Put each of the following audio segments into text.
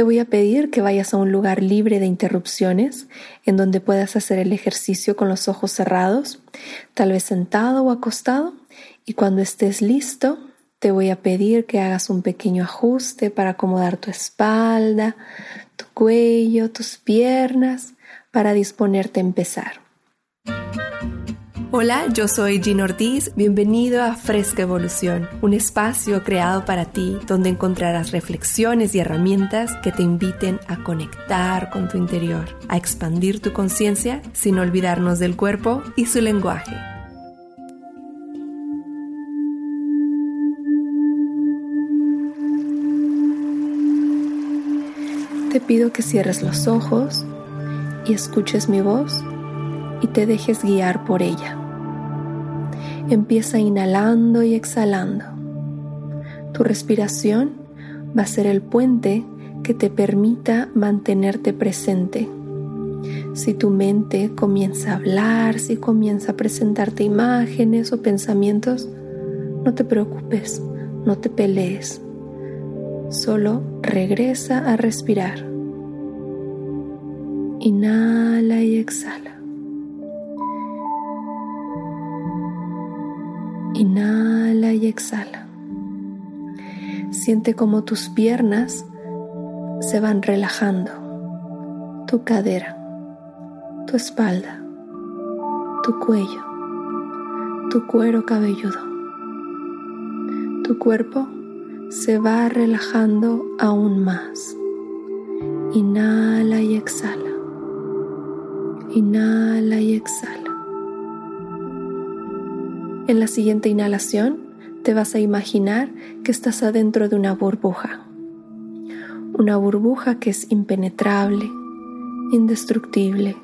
Te voy a pedir que vayas a un lugar libre de interrupciones, en donde puedas hacer el ejercicio con los ojos cerrados, tal vez sentado o acostado, y cuando estés listo, te voy a pedir que hagas un pequeño ajuste para acomodar tu espalda, tu cuello, tus piernas, para disponerte a empezar. Hola, yo soy Gina Ortiz, bienvenido a Fresca Evolución, un espacio creado para ti donde encontrarás reflexiones y herramientas que te inviten a conectar con tu interior, a expandir tu conciencia sin olvidarnos del cuerpo y su lenguaje. Te pido que cierres los ojos y escuches mi voz y te dejes guiar por ella. Empieza inhalando y exhalando. Tu respiración va a ser el puente que te permita mantenerte presente. Si tu mente comienza a hablar, si comienza a presentarte imágenes o pensamientos, no te preocupes, no te pelees. Solo regresa a respirar. Inhala y exhala. Inhala y exhala. Siente como tus piernas se van relajando, tu cadera, tu espalda, tu cuello, tu cuero cabelludo. Tu cuerpo se va relajando aún más. Inhala y exhala. Inhala y exhala. En la siguiente inhalación te vas a imaginar que estás adentro de una burbuja. Una burbuja que es impenetrable, indestructible,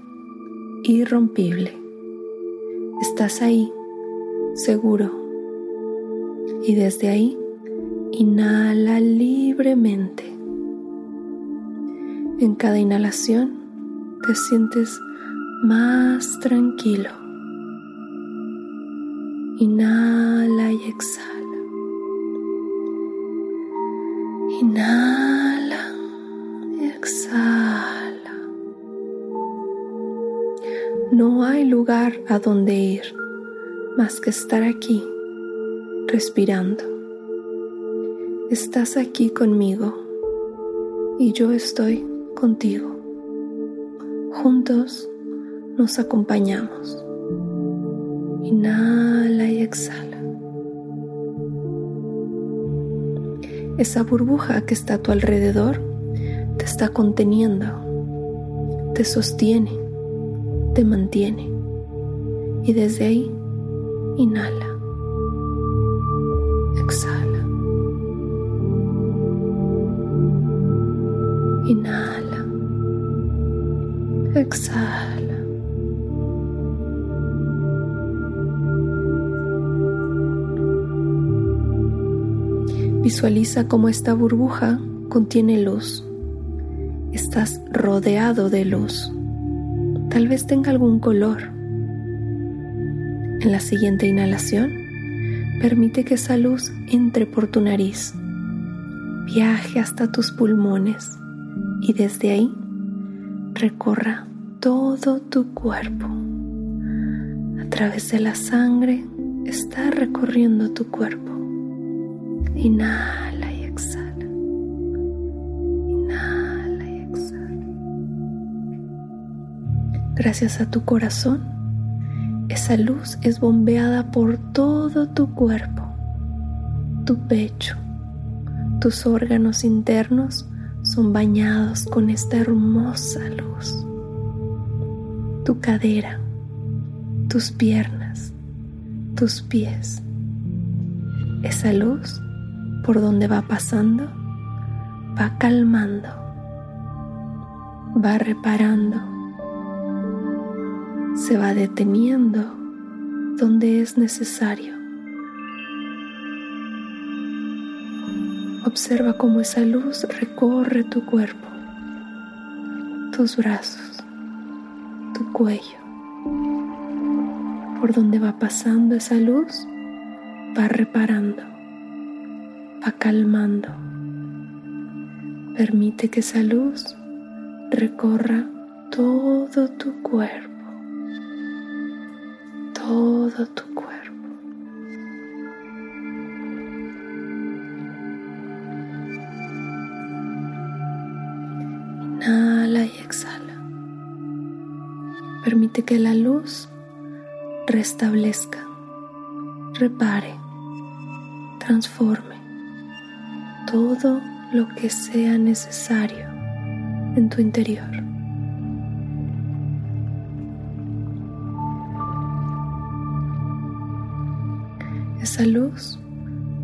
irrompible. Estás ahí, seguro. Y desde ahí, inhala libremente. En cada inhalación te sientes más tranquilo Inhala y exhala. Inhala y exhala. No hay lugar a donde ir más que estar aquí, respirando. Estás aquí conmigo y yo estoy contigo. Juntos nos acompañamos. Inhala y exhala. Esa burbuja que está a tu alrededor te está conteniendo, te sostiene, te mantiene. Y desde ahí, inhala, Visualiza cómo esta burbuja contiene luz. Estás rodeado de luz. Tal vez tenga algún color. En la siguiente inhalación, permite que esa luz entre por tu nariz, viaje hasta tus pulmones y desde ahí recorra todo tu cuerpo. A través de la sangre está recorriendo tu cuerpo. Inhala y exhala. Inhala y exhala. Gracias a tu corazón, esa luz es bombeada por todo tu cuerpo, tu pecho, tus órganos internos son bañados con esta hermosa luz. Tu cadera, tus piernas, tus pies. Esa luz por donde va pasando, va calmando, va reparando, se va deteniendo donde es necesario. Observa cómo esa luz recorre tu cuerpo, tus brazos, tu cuello. Por donde va pasando esa luz, va reparando calmando, Permite que esa luz recorra todo tu cuerpo, todo tu cuerpo. Inhala y exhala. Permite que la luz restablezca, repare, transforme todo lo que sea necesario en tu interior. Esa luz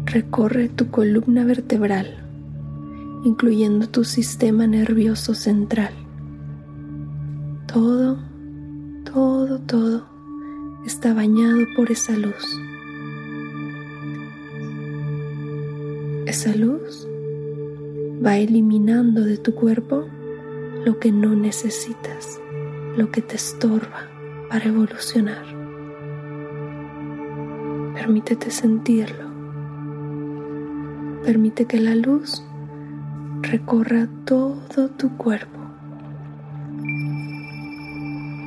recorre tu columna vertebral, incluyendo tu sistema nervioso central. Todo, todo, todo está bañado por esa luz. Esa luz va eliminando de tu cuerpo lo que no necesitas, lo que te estorba para evolucionar. Permítete sentirlo. Permite que la luz recorra todo tu cuerpo.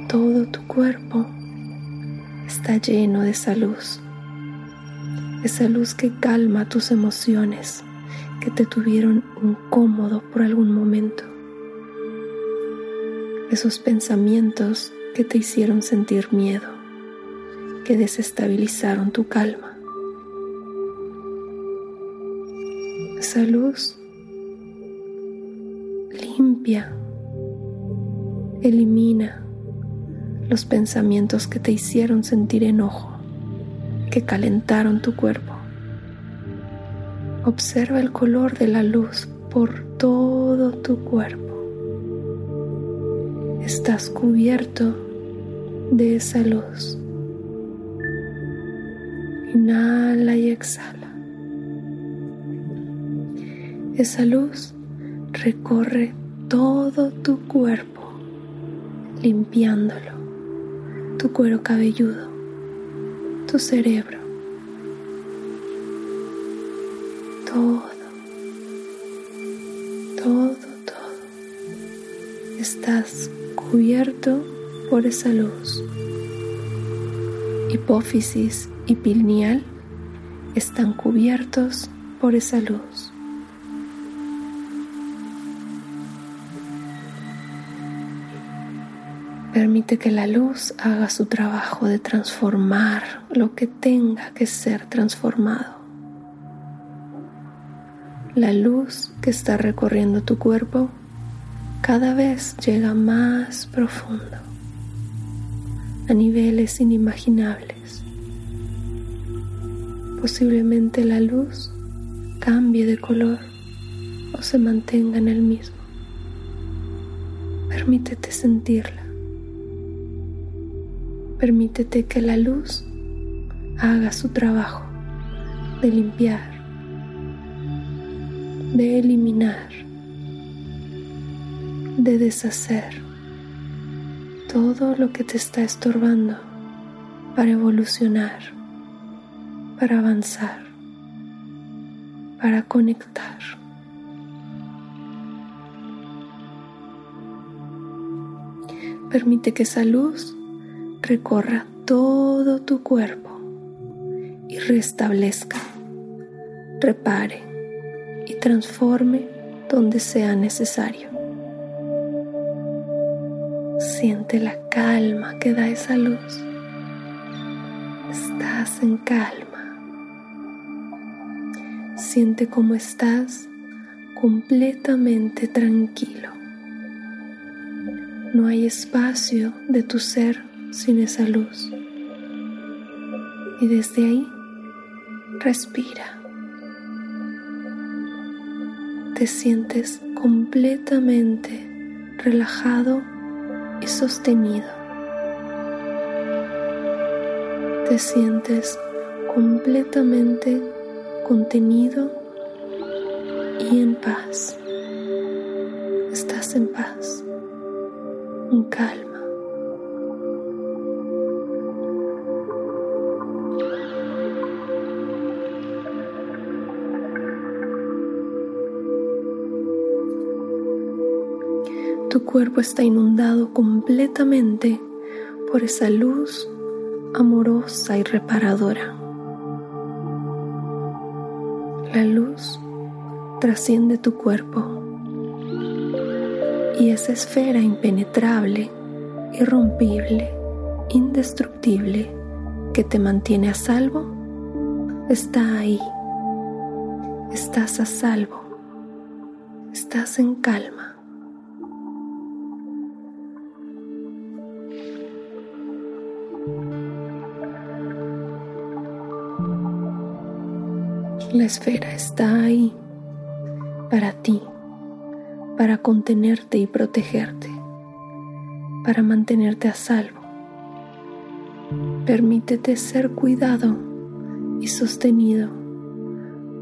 Todo tu cuerpo está lleno de esa luz. Esa luz que calma tus emociones que te tuvieron incómodo por algún momento. Esos pensamientos que te hicieron sentir miedo, que desestabilizaron tu calma. Esa luz limpia, elimina los pensamientos que te hicieron sentir enojo, calentaron tu cuerpo. Observa el color de la luz por todo tu cuerpo. Estás cubierto de esa luz. Inhala y exhala. Esa luz recorre todo tu cuerpo, limpiándolo tu cuero cabelludo, cerebro, todo, todo, todo. Estás cubierto por esa luz. Hipófisis y pineal están cubiertos por esa luz. Permite que la luz haga su trabajo de transformar lo que tenga que ser transformado. La luz que está recorriendo tu cuerpo cada vez llega más profundo, a niveles inimaginables. Posiblemente la luz cambie de color o se mantenga en el mismo. Permítete sentirla. Permítete que la luz haga su trabajo de limpiar, de eliminar, de deshacer todo lo que te está estorbando para evolucionar, para avanzar, para conectar. Permite que esa luz recorra todo tu cuerpo y restablezca, repare y transforme donde sea necesario. Siente la calma que da esa luz. Estás en calma. Siente cómo estás completamente tranquilo. No hay espacio de tu ser sin esa luz. Y desde ahí, respira. Te sientes completamente relajado y sostenido. Te sientes completamente contenido y en paz. Estás en paz, en calma. Tu cuerpo está inundado completamente por esa luz amorosa y reparadora. La luz trasciende tu cuerpo y esa esfera impenetrable, irrompible, indestructible que te mantiene a salvo, está ahí. Estás a salvo. Estás en calma. Esfera está ahí para ti, para contenerte y protegerte, para mantenerte a salvo. Permítete ser cuidado y sostenido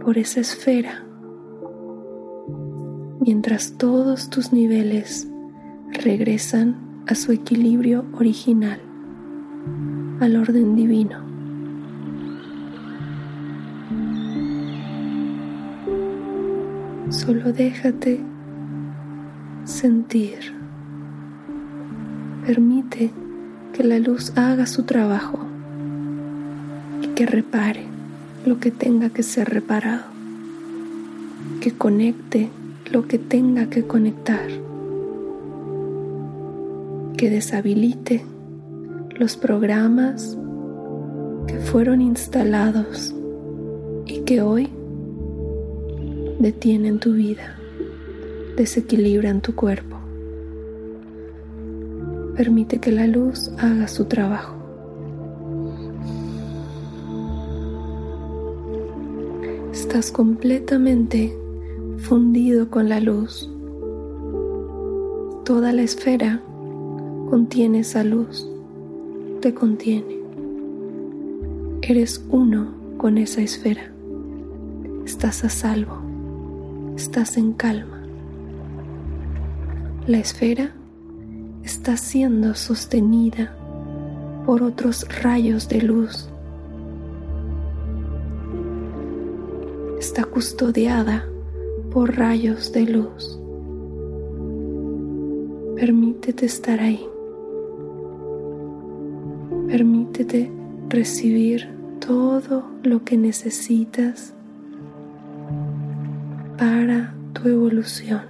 por esa esfera mientras todos tus niveles regresan a su equilibrio original, al orden divino. Solo déjate sentir. Permite que la luz haga su trabajo y que repare lo que tenga que ser reparado, que conecte lo que tenga que conectar, que deshabilite los programas que fueron instalados y que hoy detienen tu vida, desequilibran tu cuerpo. Permite que la luz haga su trabajo. Estás completamente fundido con la luz. Toda la esfera contiene esa luz, te contiene. Eres uno con esa esfera. Estás a salvo estás en calma. La esfera está siendo sostenida por otros rayos de luz. Está custodiada por rayos de luz. Permítete estar ahí. Permítete recibir todo lo que necesitas para tu evolución.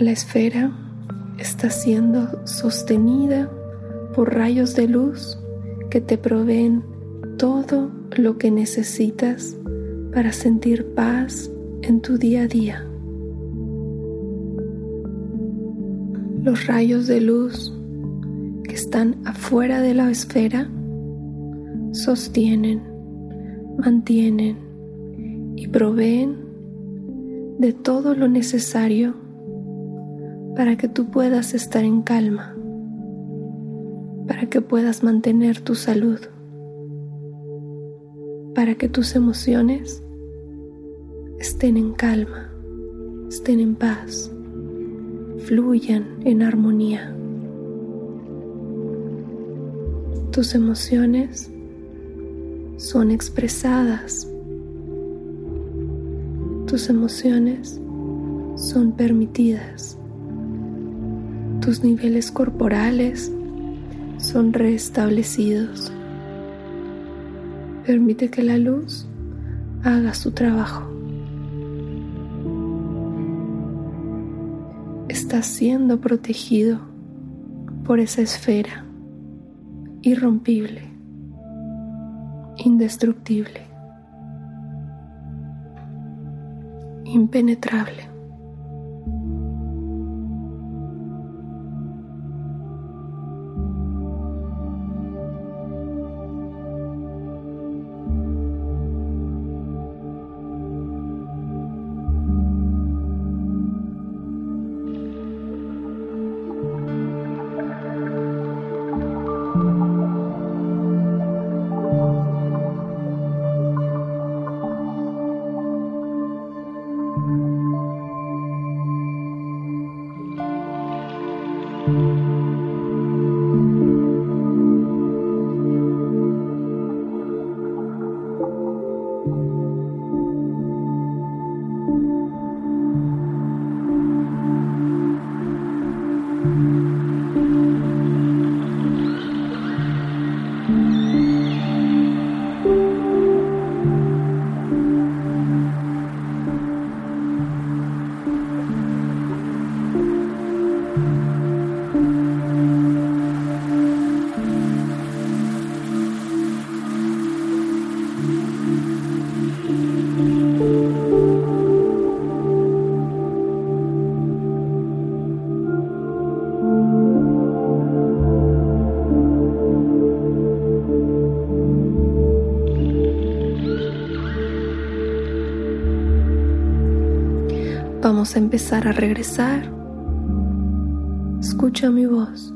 La esfera está siendo sostenida por rayos de luz que te proveen todo lo que necesitas para sentir paz en tu día a día. Los rayos de luz que están afuera de la esfera sostienen, mantienen y proveen de todo lo necesario para que tú puedas estar en calma, para que puedas mantener tu salud, para que tus emociones estén en calma, estén en paz, fluyan en armonía. Tus emociones son expresadas. Tus emociones son permitidas. Tus niveles corporales son restablecidos. Permite que la luz haga su trabajo. Estás siendo protegido por esa esfera irrompible indestructible, impenetrable. Vamos a empezar a regresar. Escucha mi voz.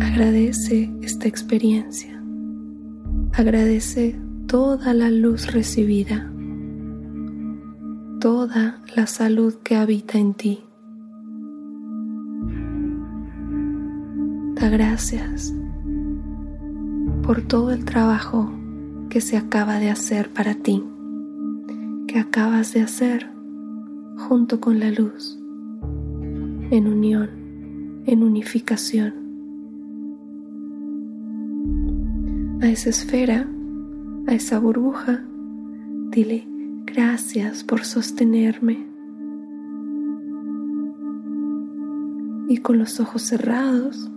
Agradece esta experiencia. Agradece toda la luz recibida, toda la salud que habita en ti. Da gracias por todo el trabajo que se acaba de hacer para ti, que acabas de hacer junto con la luz, en unión, en unificación. A esa esfera, a esa burbuja, dile gracias por sostenerme. Y con los ojos cerrados,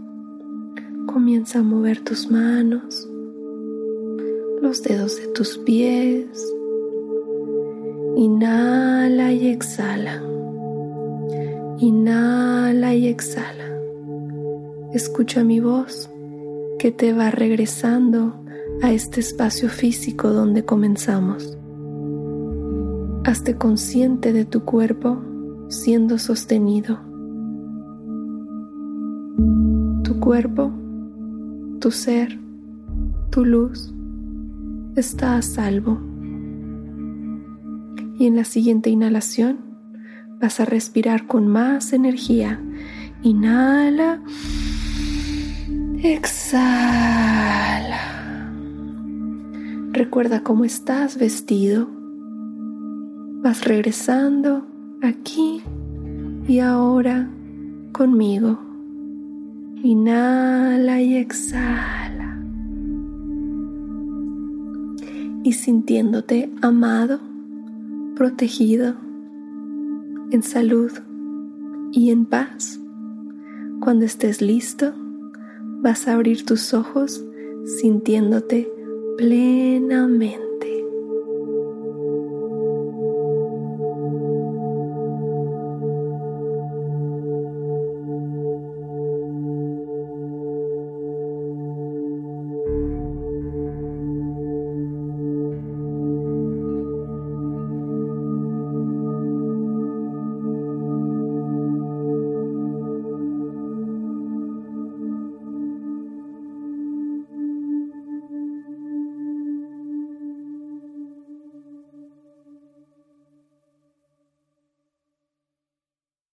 comienza a mover tus manos, los dedos de tus pies. Inhala y exhala. Inhala y exhala. Escucha mi voz que te va regresando a este espacio físico donde comenzamos. Hazte consciente de tu cuerpo siendo sostenido. Tu cuerpo, tu ser, tu luz está a salvo. Y en la siguiente inhalación vas a respirar con más energía. Inhala. Exhala. Recuerda cómo estás vestido. Vas regresando aquí y ahora conmigo. Inhala y exhala. Y sintiéndote amado, protegido, en salud y en paz. Cuando estés listo, vas a abrir tus ojos sintiéndote plenamente.